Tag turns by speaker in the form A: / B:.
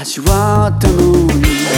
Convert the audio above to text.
A: 味わったのに